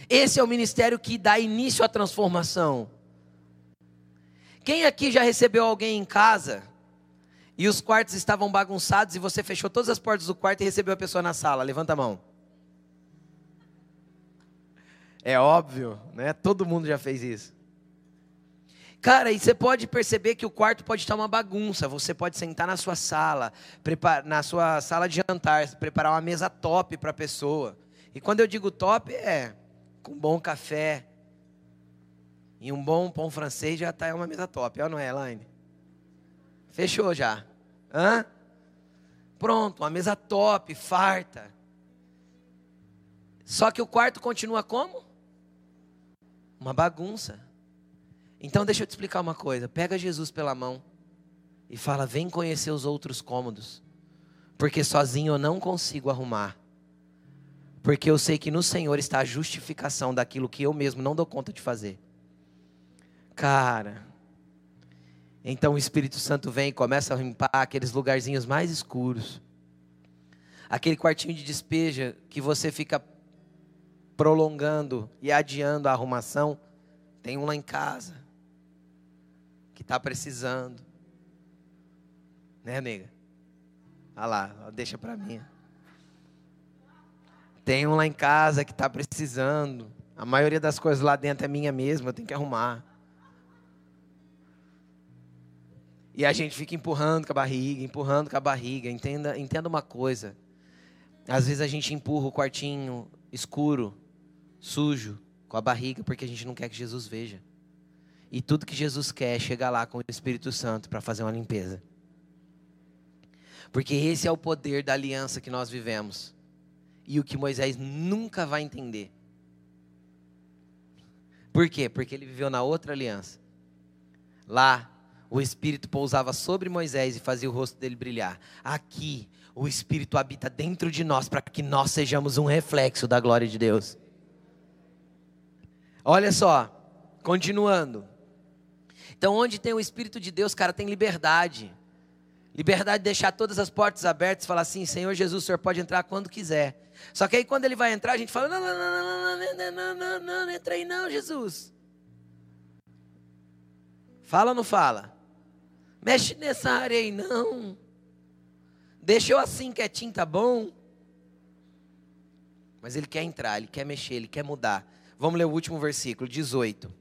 Esse é o ministério que dá início à transformação. Quem aqui já recebeu alguém em casa e os quartos estavam bagunçados e você fechou todas as portas do quarto e recebeu a pessoa na sala? Levanta a mão. É óbvio, né? Todo mundo já fez isso. Cara, e você pode perceber que o quarto pode estar uma bagunça. Você pode sentar na sua sala, na sua sala de jantar, preparar uma mesa top para a pessoa. E quando eu digo top, é com bom café e um bom pão francês já está uma mesa top. Ó, não é, Elaine? Fechou já. Hã? Pronto, uma mesa top, farta. Só que o quarto continua como? Uma bagunça. Então deixa eu te explicar uma coisa. Pega Jesus pela mão e fala: vem conhecer os outros cômodos. Porque sozinho eu não consigo arrumar. Porque eu sei que no Senhor está a justificação daquilo que eu mesmo não dou conta de fazer. Cara. Então o Espírito Santo vem e começa a limpar aqueles lugarzinhos mais escuros. Aquele quartinho de despeja que você fica prolongando e adiando a arrumação. Tem um lá em casa que está precisando. Né, nega? Olha lá, deixa para mim. Tem um lá em casa que está precisando. A maioria das coisas lá dentro é minha mesma, eu tenho que arrumar. E a gente fica empurrando com a barriga, empurrando com a barriga. Entenda, entenda uma coisa. Às vezes a gente empurra o quartinho escuro, sujo, com a barriga, porque a gente não quer que Jesus veja. E tudo que Jesus quer é chegar lá com o Espírito Santo para fazer uma limpeza. Porque esse é o poder da aliança que nós vivemos. E o que Moisés nunca vai entender. Por quê? Porque ele viveu na outra aliança. Lá, o Espírito pousava sobre Moisés e fazia o rosto dele brilhar. Aqui, o Espírito habita dentro de nós para que nós sejamos um reflexo da glória de Deus. Olha só, continuando. Então, onde tem o Espírito de Deus, cara, tem liberdade. Liberdade de deixar todas as portas abertas e falar assim: Senhor Jesus, o Senhor pode entrar quando quiser. Só que aí quando ele vai entrar, a gente fala: Não, não, não, não, não, não, não, não, não, não, não não, Jesus. Fala ou não fala? Mexe nessa área aí, não. Deixa eu assim quietinho, tá bom? Mas ele quer entrar, ele quer mexer, ele quer mudar. Vamos ler o último versículo, 18.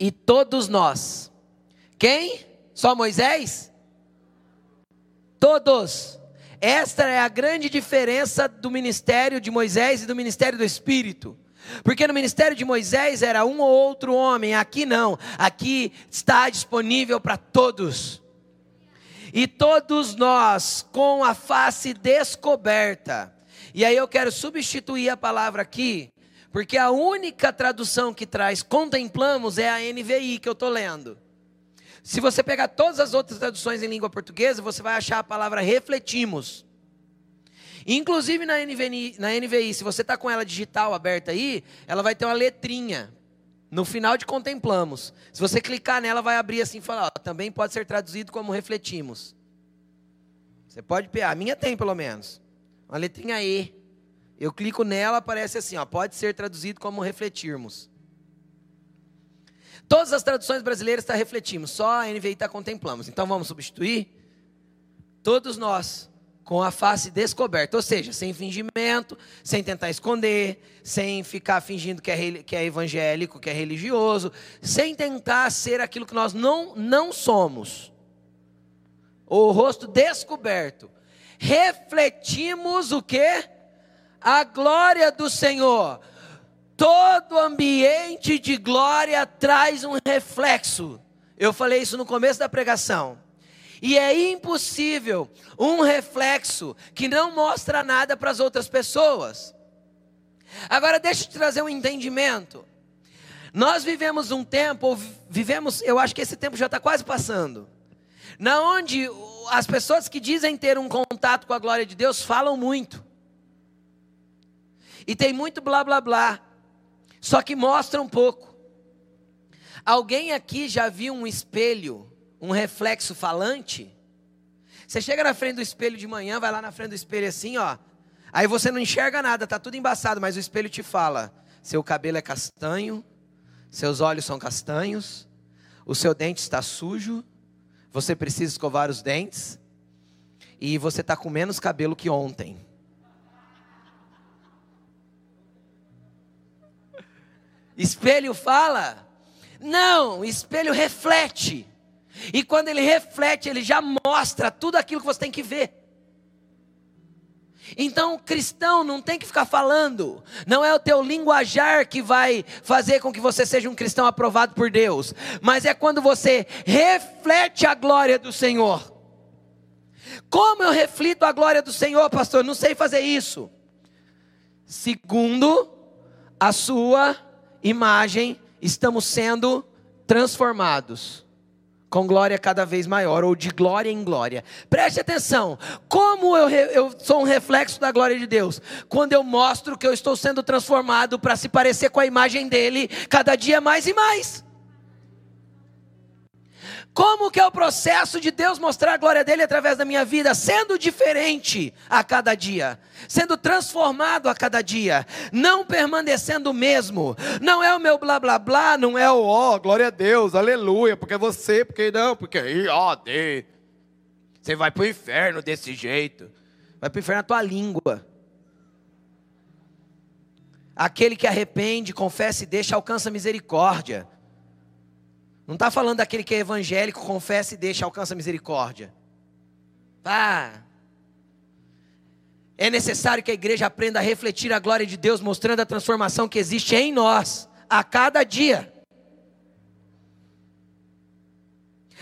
E todos nós, quem? Só Moisés? Todos. Esta é a grande diferença do ministério de Moisés e do ministério do Espírito. Porque no ministério de Moisés era um ou outro homem, aqui não. Aqui está disponível para todos. E todos nós com a face descoberta. E aí eu quero substituir a palavra aqui, porque a única tradução que traz contemplamos é a NVI que eu estou lendo. Se você pegar todas as outras traduções em língua portuguesa, você vai achar a palavra refletimos. Inclusive na NVI, na NVI se você está com ela digital aberta aí, ela vai ter uma letrinha. No final de contemplamos. Se você clicar nela, vai abrir assim e falar, ó, também pode ser traduzido como refletimos. Você pode pegar, a minha tem pelo menos. Uma letrinha E. Eu clico nela, aparece assim, ó, pode ser traduzido como refletirmos. Todas as traduções brasileiras está refletimos, só a NVI está contemplamos. Então vamos substituir? Todos nós com a face descoberta, ou seja, sem fingimento, sem tentar esconder, sem ficar fingindo que é, que é evangélico, que é religioso, sem tentar ser aquilo que nós não, não somos. O rosto descoberto. Refletimos o que? A glória do Senhor. Todo ambiente de glória traz um reflexo. Eu falei isso no começo da pregação. E é impossível um reflexo que não mostra nada para as outras pessoas. Agora deixa eu te trazer um entendimento. Nós vivemos um tempo, vivemos, eu acho que esse tempo já está quase passando, na onde as pessoas que dizem ter um contato com a glória de Deus falam muito. E tem muito blá blá blá. Só que mostra um pouco. Alguém aqui já viu um espelho, um reflexo falante? Você chega na frente do espelho de manhã, vai lá na frente do espelho assim, ó. Aí você não enxerga nada, tá tudo embaçado, mas o espelho te fala: seu cabelo é castanho, seus olhos são castanhos, o seu dente está sujo, você precisa escovar os dentes e você está com menos cabelo que ontem. Espelho fala? Não, espelho reflete. E quando ele reflete, ele já mostra tudo aquilo que você tem que ver. Então, cristão não tem que ficar falando, não é o teu linguajar que vai fazer com que você seja um cristão aprovado por Deus, mas é quando você reflete a glória do Senhor. Como eu reflito a glória do Senhor, pastor? Não sei fazer isso. Segundo a sua imagem, estamos sendo transformados com glória cada vez maior, ou de glória em glória. Preste atenção, como eu, eu sou um reflexo da glória de Deus? Quando eu mostro que eu estou sendo transformado para se parecer com a imagem dele, cada dia mais e mais. Como que é o processo de Deus mostrar a glória dele através da minha vida? Sendo diferente a cada dia, sendo transformado a cada dia, não permanecendo o mesmo. Não é o meu blá blá blá, não é o ó, oh, glória a Deus, aleluia, porque você, porque não, porque aí, ó, de. Você vai para o inferno desse jeito. Vai para o inferno na tua língua. Aquele que arrepende, confessa e deixa, alcança misericórdia. Não está falando daquele que é evangélico, confessa e deixa, alcança misericórdia. Ah, é necessário que a igreja aprenda a refletir a glória de Deus, mostrando a transformação que existe em nós a cada dia.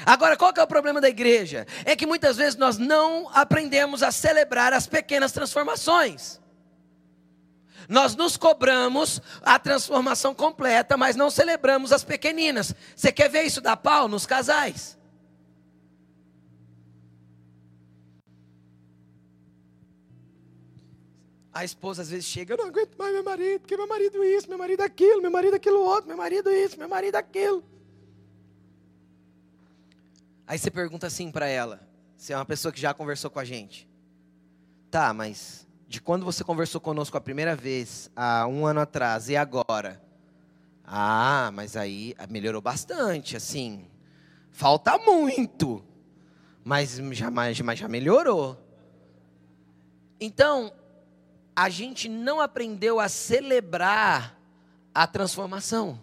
Agora, qual que é o problema da igreja? É que muitas vezes nós não aprendemos a celebrar as pequenas transformações. Nós nos cobramos a transformação completa, mas não celebramos as pequeninas. Você quer ver isso da pau nos casais? A esposa às vezes chega, eu não aguento mais meu marido, porque meu marido isso, meu marido aquilo, meu marido aquilo outro, meu marido isso, meu marido aquilo. Aí você pergunta assim para ela, se é uma pessoa que já conversou com a gente. Tá, mas de quando você conversou conosco a primeira vez, há um ano atrás, e agora? Ah, mas aí melhorou bastante, assim. Falta muito, mas já, mas, mas já melhorou. Então, a gente não aprendeu a celebrar a transformação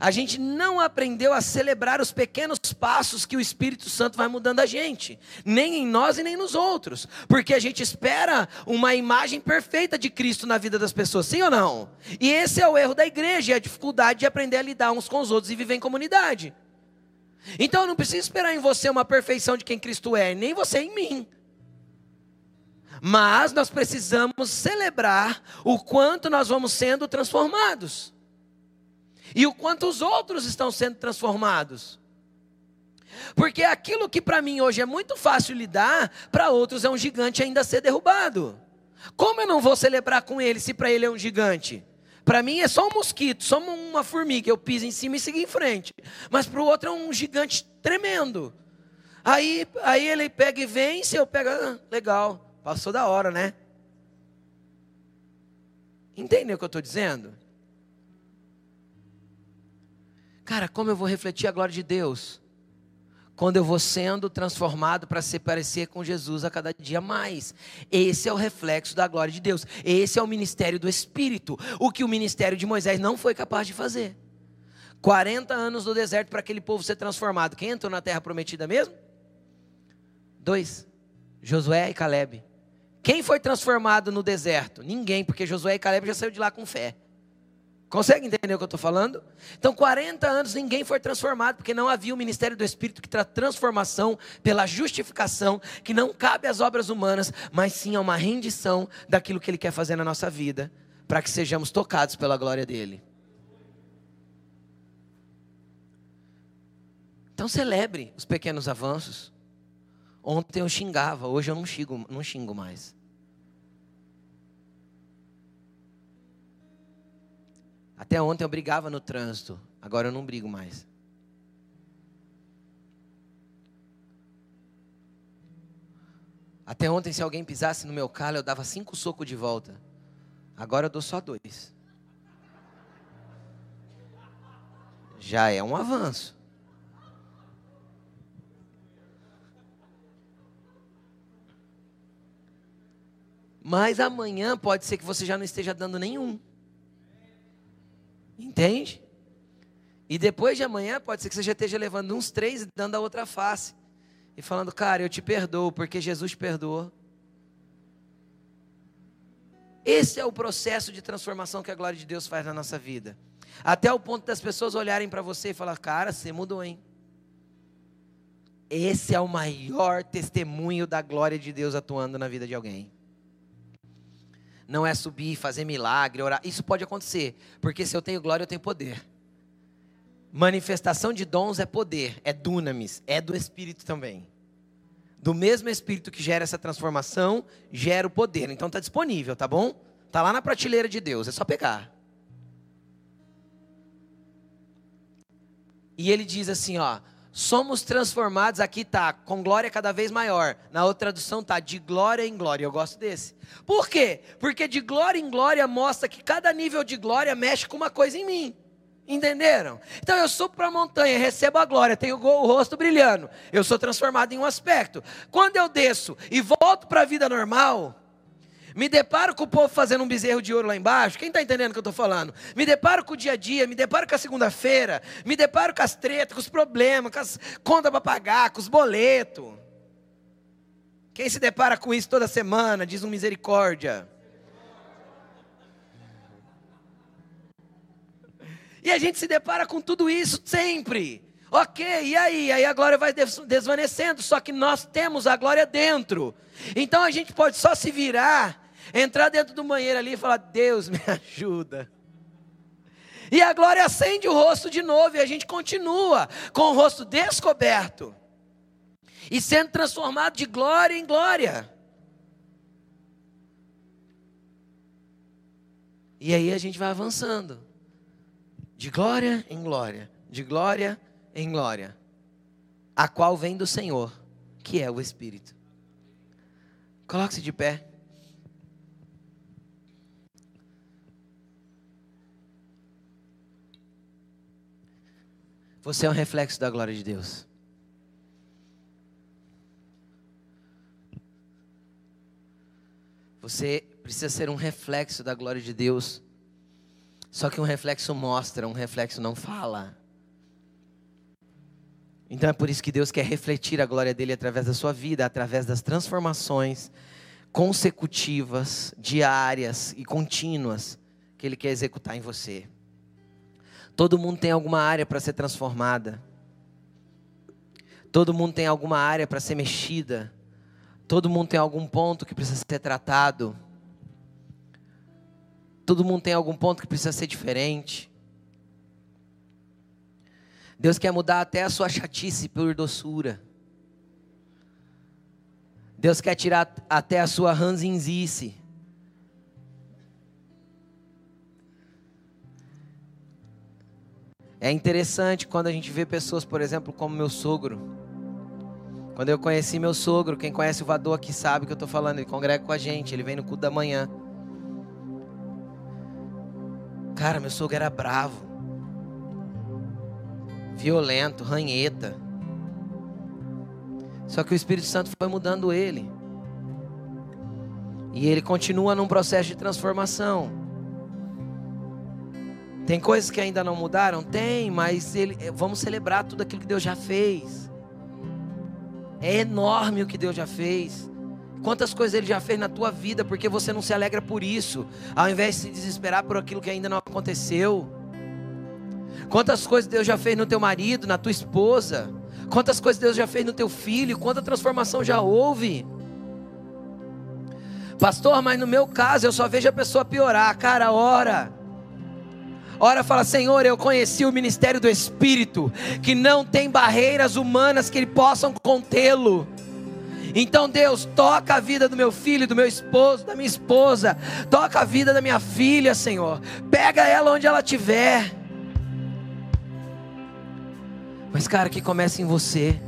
a gente não aprendeu a celebrar os pequenos passos que o Espírito Santo vai mudando a gente, nem em nós e nem nos outros, porque a gente espera uma imagem perfeita de Cristo na vida das pessoas, sim ou não? E esse é o erro da igreja, é a dificuldade de aprender a lidar uns com os outros e viver em comunidade. Então eu não preciso esperar em você uma perfeição de quem Cristo é, nem você em mim. Mas nós precisamos celebrar o quanto nós vamos sendo transformados e o quanto os outros estão sendo transformados. Porque aquilo que para mim hoje é muito fácil lidar, para outros é um gigante ainda ser derrubado. Como eu não vou celebrar com ele se para ele é um gigante? Para mim é só um mosquito, só uma formiga, eu piso em cima e sigo em frente. Mas para o outro é um gigante tremendo. Aí, aí ele pega e vence, eu pego, ah, legal, passou da hora, né? Entendeu o que eu estou dizendo? Cara, como eu vou refletir a glória de Deus? Quando eu vou sendo transformado para se parecer com Jesus a cada dia mais. Esse é o reflexo da glória de Deus. Esse é o ministério do Espírito. O que o ministério de Moisés não foi capaz de fazer. 40 anos no deserto para aquele povo ser transformado. Quem entrou na terra prometida mesmo? Dois: Josué e Caleb. Quem foi transformado no deserto? Ninguém, porque Josué e Caleb já saiu de lá com fé. Consegue entender o que eu estou falando? Então, 40 anos ninguém foi transformado, porque não havia o ministério do Espírito que traz transformação pela justificação, que não cabe às obras humanas, mas sim a uma rendição daquilo que Ele quer fazer na nossa vida, para que sejamos tocados pela glória dEle. Então, celebre os pequenos avanços. Ontem eu xingava, hoje eu não xingo, não xingo mais. Até ontem eu brigava no trânsito, agora eu não brigo mais. Até ontem, se alguém pisasse no meu calo, eu dava cinco socos de volta. Agora eu dou só dois. Já é um avanço. Mas amanhã pode ser que você já não esteja dando nenhum. Entende? E depois de amanhã, pode ser que você já esteja levando uns três e dando a outra face. E falando, cara, eu te perdoo, porque Jesus perdoou. Esse é o processo de transformação que a glória de Deus faz na nossa vida. Até o ponto das pessoas olharem para você e falar, cara, você mudou, hein? Esse é o maior testemunho da glória de Deus atuando na vida de alguém não é subir, fazer milagre, orar. Isso pode acontecer, porque se eu tenho glória, eu tenho poder. Manifestação de dons é poder, é dunamis, é do Espírito também. Do mesmo Espírito que gera essa transformação, gera o poder. Então está disponível, tá bom? Está lá na prateleira de Deus, é só pegar. E ele diz assim, ó, somos transformados, aqui tá, com glória cada vez maior. Na outra tradução tá de glória em glória. Eu gosto desse. Por quê? Porque de glória em glória mostra que cada nível de glória mexe com uma coisa em mim. Entenderam? Então eu subo para a montanha, recebo a glória, tenho o rosto brilhando. Eu sou transformado em um aspecto. Quando eu desço e volto para a vida normal, Me deparo com o povo fazendo um bezerro de ouro lá embaixo. Quem está entendendo o que eu estou falando? Me deparo com o dia a dia, me deparo com a segunda-feira, me deparo com as tretas, com os problemas, com as contas para pagar, com os boletos. Quem se depara com isso toda semana, diz um misericórdia. E a gente se depara com tudo isso sempre. Ok, e aí? Aí a glória vai desvanecendo, só que nós temos a glória dentro. Então a gente pode só se virar, entrar dentro do banheiro ali e falar: Deus me ajuda. E a glória acende o rosto de novo e a gente continua com o rosto descoberto e sendo transformado de glória em glória. E aí a gente vai avançando, de glória em glória, de glória em glória, a qual vem do Senhor, que é o Espírito. Coloque-se de pé. Você é um reflexo da glória de Deus. Você precisa ser um reflexo da glória de Deus. Só que um reflexo mostra, um reflexo não fala. Então é por isso que Deus quer refletir a glória dele através da sua vida, através das transformações consecutivas, diárias e contínuas que ele quer executar em você. Todo mundo tem alguma área para ser transformada. Todo mundo tem alguma área para ser mexida. Todo mundo tem algum ponto que precisa ser tratado. Todo mundo tem algum ponto que precisa ser diferente. Deus quer mudar até a sua chatice por doçura. Deus quer tirar até a sua ranzinzice. É interessante quando a gente vê pessoas, por exemplo, como meu sogro. Quando eu conheci meu sogro, quem conhece o Vador aqui sabe que eu estou falando, ele congrega com a gente, ele vem no culto da manhã. Cara, meu sogro era bravo, violento, ranheta. Só que o Espírito Santo foi mudando ele. E ele continua num processo de transformação. Tem coisas que ainda não mudaram? Tem, mas ele, vamos celebrar tudo aquilo que Deus já fez. É enorme o que Deus já fez. Quantas coisas Ele já fez na tua vida, porque você não se alegra por isso, ao invés de se desesperar por aquilo que ainda não aconteceu. Quantas coisas Deus já fez no teu marido, na tua esposa. Quantas coisas Deus já fez no teu filho, quanta transformação já houve. Pastor, mas no meu caso eu só vejo a pessoa piorar. Cara, ora. Ora, fala, Senhor, eu conheci o ministério do Espírito, que não tem barreiras humanas que ele possam contê-lo. Então, Deus, toca a vida do meu filho, do meu esposo, da minha esposa, toca a vida da minha filha, Senhor. Pega ela onde ela estiver. Mas, cara, que comece em você.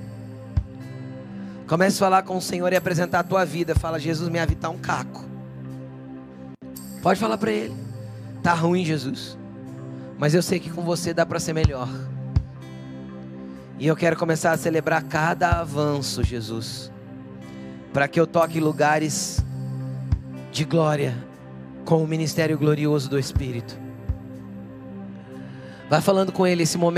Comece a falar com o Senhor e apresentar a tua vida. Fala, Jesus, minha vida está um caco. Pode falar para Ele. Tá ruim, Jesus. Mas eu sei que com você dá para ser melhor. E eu quero começar a celebrar cada avanço, Jesus. Para que eu toque lugares de glória com o ministério glorioso do Espírito. Vai falando com ele esse momento.